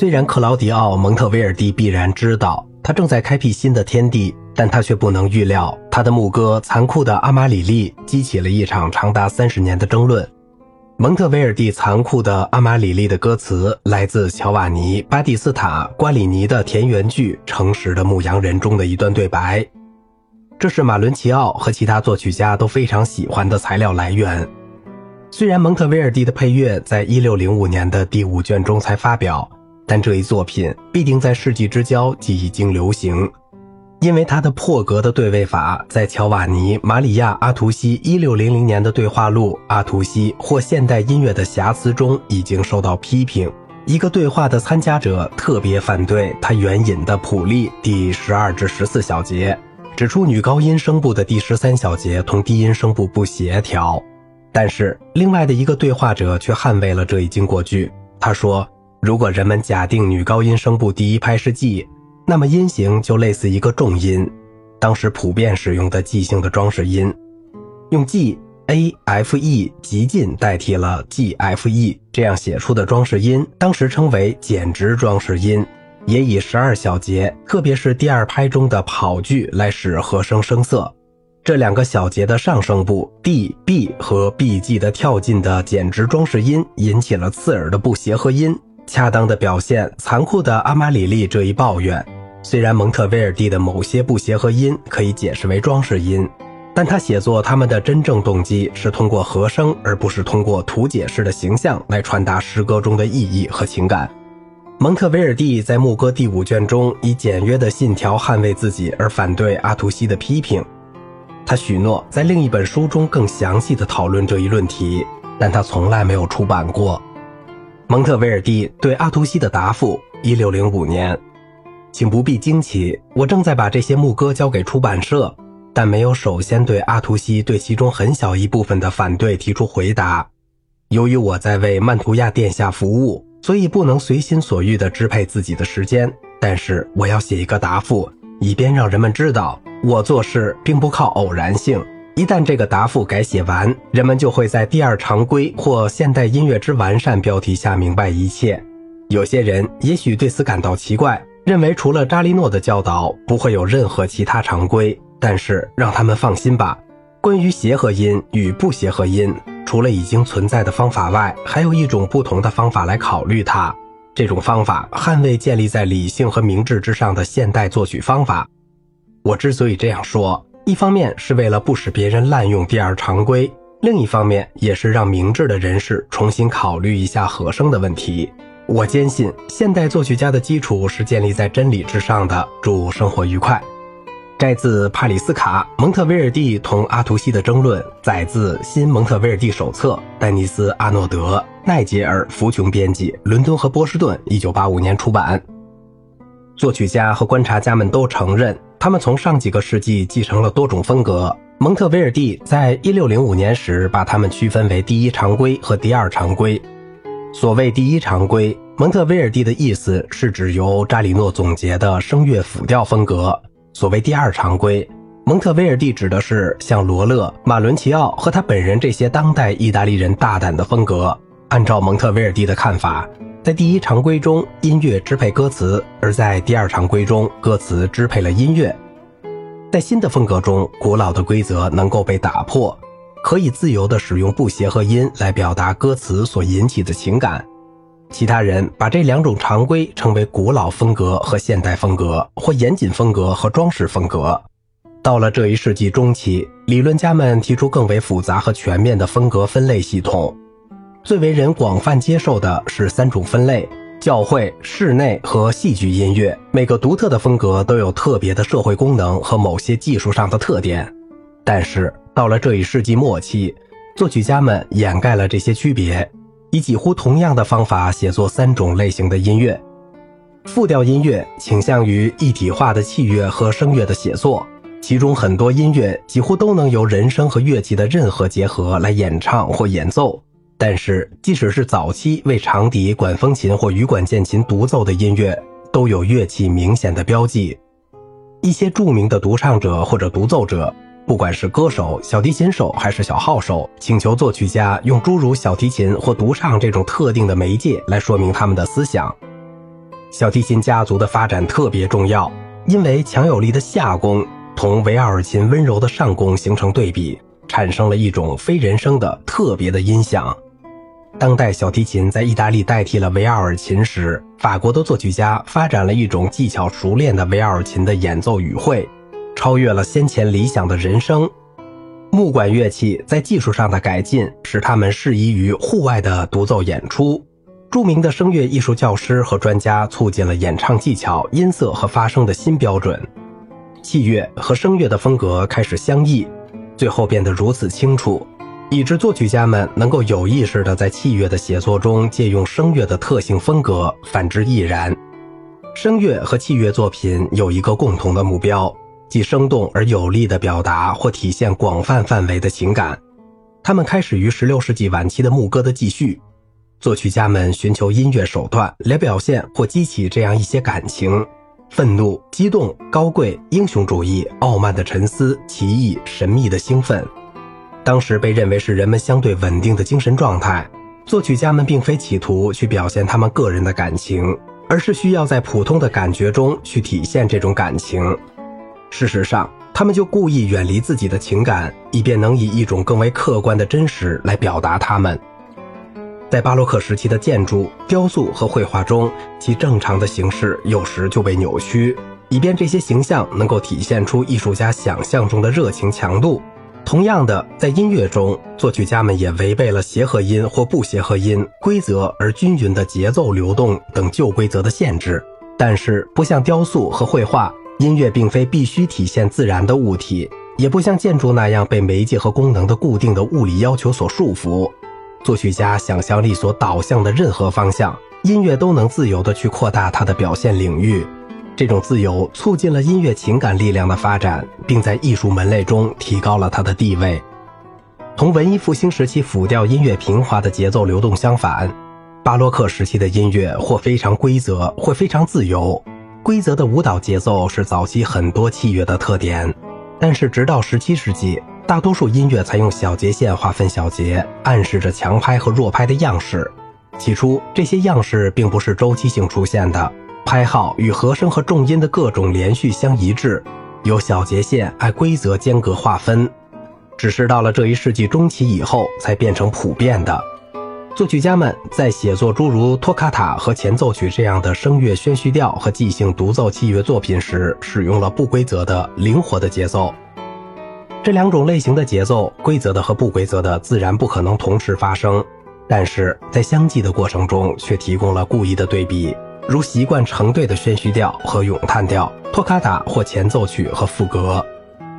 虽然克劳迪奥·蒙特维尔蒂必然知道他正在开辟新的天地，但他却不能预料他的牧歌《残酷的阿玛里利》激起了一场长达三十年的争论。蒙特维尔蒂《残酷的阿玛里利》的歌词来自乔瓦尼·巴蒂斯塔·瓜里尼的田园剧《诚实的牧羊人》中的一段对白，这是马伦齐奥和其他作曲家都非常喜欢的材料来源。虽然蒙特维尔蒂的配乐在一六零五年的第五卷中才发表，但这一作品必定在世纪之交即已经流行，因为他的破格的对位法在乔瓦尼·马里亚·阿图西一六零零年的对话录《阿图西或现代音乐的瑕疵》中已经受到批评。一个对话的参加者特别反对他援引的普利第十二至十四小节，指出女高音声部的第十三小节同低音声部不协调。但是，另外的一个对话者却捍卫了这一经过句。他说：“如果人们假定女高音声部第一拍是 G，那么音型就类似一个重音。当时普遍使用的 G 性的装饰音，用 G A F E 极近代替了 G F E，这样写出的装饰音，当时称为减值装饰音。也以十二小节，特别是第二拍中的跑句来使和声声色。”这两个小节的上声部 D、B 和 B、G 的跳进的减值装饰音，引起了刺耳的不协和音，恰当的表现残酷的阿玛里利这一抱怨。虽然蒙特威尔蒂的某些不协和音可以解释为装饰音，但他写作他们的真正动机是通过和声，而不是通过图解式的形象来传达诗歌中的意义和情感。蒙特维尔蒂在牧歌第五卷中以简约的信条捍卫自己，而反对阿图西的批评。他许诺在另一本书中更详细的讨论这一论题，但他从来没有出版过。蒙特维尔蒂对阿图西的答复：一六零五年，请不必惊奇，我正在把这些牧歌交给出版社，但没有首先对阿图西对其中很小一部分的反对提出回答。由于我在为曼图亚殿下服务，所以不能随心所欲地支配自己的时间。但是我要写一个答复，以便让人们知道。我做事并不靠偶然性。一旦这个答复改写完，人们就会在第二常规或现代音乐之完善标题下明白一切。有些人也许对此感到奇怪，认为除了扎利诺的教导，不会有任何其他常规。但是让他们放心吧，关于协和音与不协和音，除了已经存在的方法外，还有一种不同的方法来考虑它。这种方法捍卫建立在理性和明智之上的现代作曲方法。我之所以这样说，一方面是为了不使别人滥用第二常规，另一方面也是让明智的人士重新考虑一下和声的问题。我坚信，现代作曲家的基础是建立在真理之上的。祝生活愉快。摘自帕里斯卡《蒙特维尔蒂同阿图西的争论》，载自《新蒙特维尔蒂手册》，丹尼斯·阿诺德、奈杰尔·福琼编辑，伦敦和波士顿，一九八五年出版。作曲家和观察家们都承认。他们从上几个世纪继承了多种风格。蒙特维尔蒂在一六零五年时把它们区分为第一常规和第二常规。所谓第一常规，蒙特维尔蒂的意思是指由扎里诺总结的声乐辅调风格；所谓第二常规，蒙特维尔蒂指的是像罗勒、马伦齐奥和他本人这些当代意大利人大胆的风格。按照蒙特维尔蒂的看法。在第一常规中，音乐支配歌词；而在第二常规中，歌词支配了音乐。在新的风格中，古老的规则能够被打破，可以自由地使用不协和音来表达歌词所引起的情感。其他人把这两种常规称为古老风格和现代风格，或严谨风格和装饰风格。到了这一世纪中期，理论家们提出更为复杂和全面的风格分类系统。最为人广泛接受的是三种分类：教会、室内和戏剧音乐。每个独特的风格都有特别的社会功能和某些技术上的特点。但是到了这一世纪末期，作曲家们掩盖了这些区别，以几乎同样的方法写作三种类型的音乐：复调音乐倾向于一体化的器乐和声乐的写作，其中很多音乐几乎都能由人声和乐器的任何结合来演唱或演奏。但是，即使是早期为长笛、管风琴或羽管键琴独奏的音乐，都有乐器明显的标记。一些著名的独唱者或者独奏者，不管是歌手、小提琴手还是小号手，请求作曲家用诸如小提琴或独唱这种特定的媒介来说明他们的思想。小提琴家族的发展特别重要，因为强有力的下弓同维奥尔琴温柔的上弓形成对比，产生了一种非人声的特别的音响。当代小提琴在意大利代替了维奥尔琴时，法国的作曲家发展了一种技巧熟练的维奥尔琴的演奏语汇，超越了先前理想的人声。木管乐器在技术上的改进，使它们适宜于户外的独奏演出。著名的声乐艺术教师和专家促进了演唱技巧、音色和发声的新标准。器乐和声乐的风格开始相异，最后变得如此清楚，以致作曲家们能够有意识地在器乐的写作中借用声乐的特性风格，反之亦然。声乐和器乐作品有一个共同的目标。既生动而有力地表达或体现广泛范围的情感，它们开始于16世纪晚期的牧歌的继续。作曲家们寻求音乐手段来表现或激起这样一些感情：愤怒、激动、高贵、英雄主义、傲慢的沉思、奇异、神秘的兴奋。当时被认为是人们相对稳定的精神状态。作曲家们并非企图去表现他们个人的感情，而是需要在普通的感觉中去体现这种感情。事实上，他们就故意远离自己的情感，以便能以一种更为客观的真实来表达他们。在巴洛克时期的建筑、雕塑和绘画中，其正常的形式有时就被扭曲，以便这些形象能够体现出艺术家想象中的热情强度。同样的，在音乐中，作曲家们也违背了协和音或不协和音、规则而均匀的节奏流动等旧规则的限制。但是，不像雕塑和绘画。音乐并非必须体现自然的物体，也不像建筑那样被媒介和功能的固定的物理要求所束缚。作曲家想象力所导向的任何方向，音乐都能自由地去扩大它的表现领域。这种自由促进了音乐情感力量的发展，并在艺术门类中提高了它的地位。同文艺复兴时期辅调音乐平滑的节奏流动相反，巴洛克时期的音乐或非常规则，或非常自由。规则的舞蹈节奏是早期很多器乐的特点，但是直到17世纪，大多数音乐采用小节线划分小节，暗示着强拍和弱拍的样式。起初，这些样式并不是周期性出现的，拍号与和声和重音的各种连续相一致，由小节线按规则间隔划分。只是到了这一世纪中期以后，才变成普遍的。作曲家们在写作诸如托卡塔和前奏曲这样的声乐宣叙调和即兴独奏器乐作品时，使用了不规则的、灵活的节奏。这两种类型的节奏，规则的和不规则的，自然不可能同时发生，但是在相继的过程中却提供了故意的对比，如习惯成对的宣叙调和咏叹调，托卡塔或前奏曲和副歌。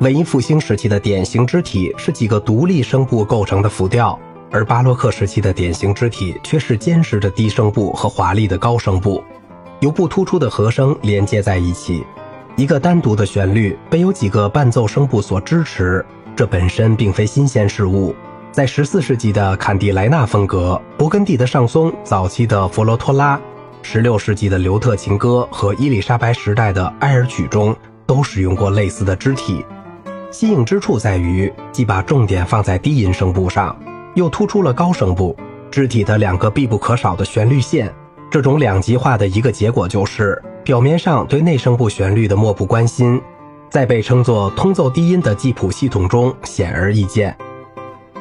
文艺复兴时期的典型肢体是几个独立声部构成的辅调。而巴洛克时期的典型肢体却是坚实的低声部和华丽的高声部，由不突出的和声连接在一起。一个单独的旋律被有几个伴奏声部所支持，这本身并非新鲜事物。在14世纪的坎蒂莱纳风格、勃艮第的上松、早期的佛罗托拉、16世纪的刘特情歌和伊丽莎白时代的埃尔曲中，都使用过类似的肢体。新颖之处在于，既把重点放在低音声部上。又突出了高声部肢体的两个必不可少的旋律线，这种两极化的一个结果就是，表面上对内声部旋律的漠不关心，在被称作通奏低音的记谱系统中显而易见。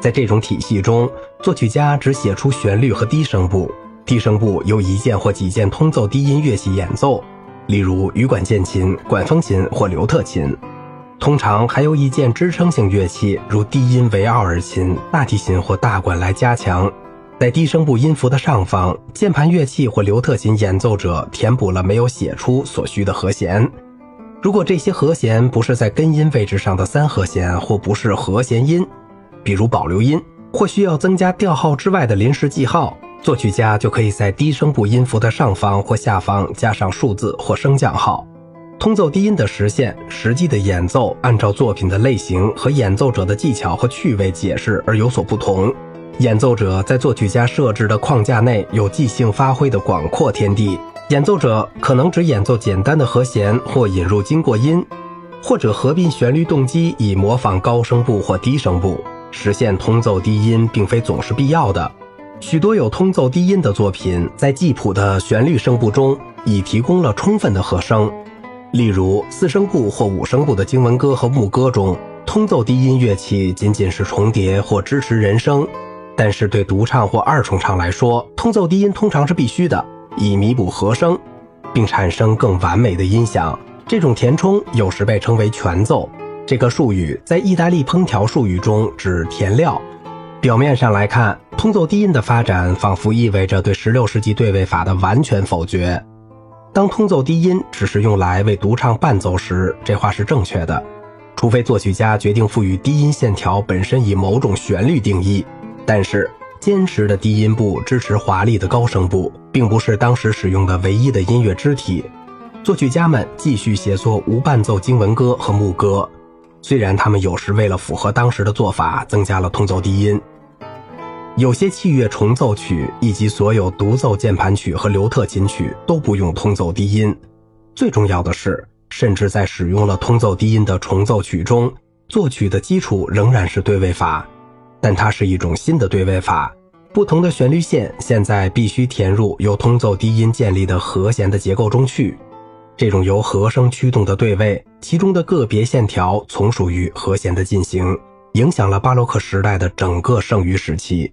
在这种体系中，作曲家只写出旋律和低声部，低声部由一件或几件通奏低音乐器演奏，例如羽管键琴、管风琴或刘特琴。通常还有一件支撑性乐器，如低音维奥尔琴、大提琴或大管来加强。在低声部音符的上方，键盘乐器或刘特琴演奏者填补了没有写出所需的和弦。如果这些和弦不是在根音位置上的三和弦，或不是和弦音，比如保留音，或需要增加调号之外的临时记号，作曲家就可以在低声部音符的上方或下方加上数字或升降号。通奏低音的实现，实际的演奏按照作品的类型和演奏者的技巧和趣味解释而有所不同。演奏者在作曲家设置的框架内有即兴发挥的广阔天地。演奏者可能只演奏简单的和弦，或引入经过音，或者合并旋律动机以模仿高声部或低声部。实现通奏低音并非总是必要的。许多有通奏低音的作品，在记谱的旋律声部中已提供了充分的和声。例如，四声部或五声部的经文歌和牧歌中，通奏低音乐器仅仅是重叠或支持人声；但是对独唱或二重唱来说，通奏低音通常是必须的，以弥补和声，并产生更完美的音响。这种填充有时被称为全奏。这个术语在意大利烹调术语中指填料。表面上来看，通奏低音的发展仿佛意味着对16世纪对位法的完全否决。当通奏低音只是用来为独唱伴奏时，这话是正确的，除非作曲家决定赋予低音线条本身以某种旋律定义。但是，坚实的低音部支持华丽的高声部，并不是当时使用的唯一的音乐肢体。作曲家们继续写作无伴奏经文歌和牧歌，虽然他们有时为了符合当时的做法，增加了通奏低音。有些器乐重奏曲以及所有独奏键盘曲和刘特琴曲都不用通奏低音。最重要的是，甚至在使用了通奏低音的重奏曲中，作曲的基础仍然是对位法，但它是一种新的对位法。不同的旋律线现在必须填入由通奏低音建立的和弦的结构中去。这种由和声驱动的对位，其中的个别线条从属于和弦的进行，影响了巴洛克时代的整个剩余时期。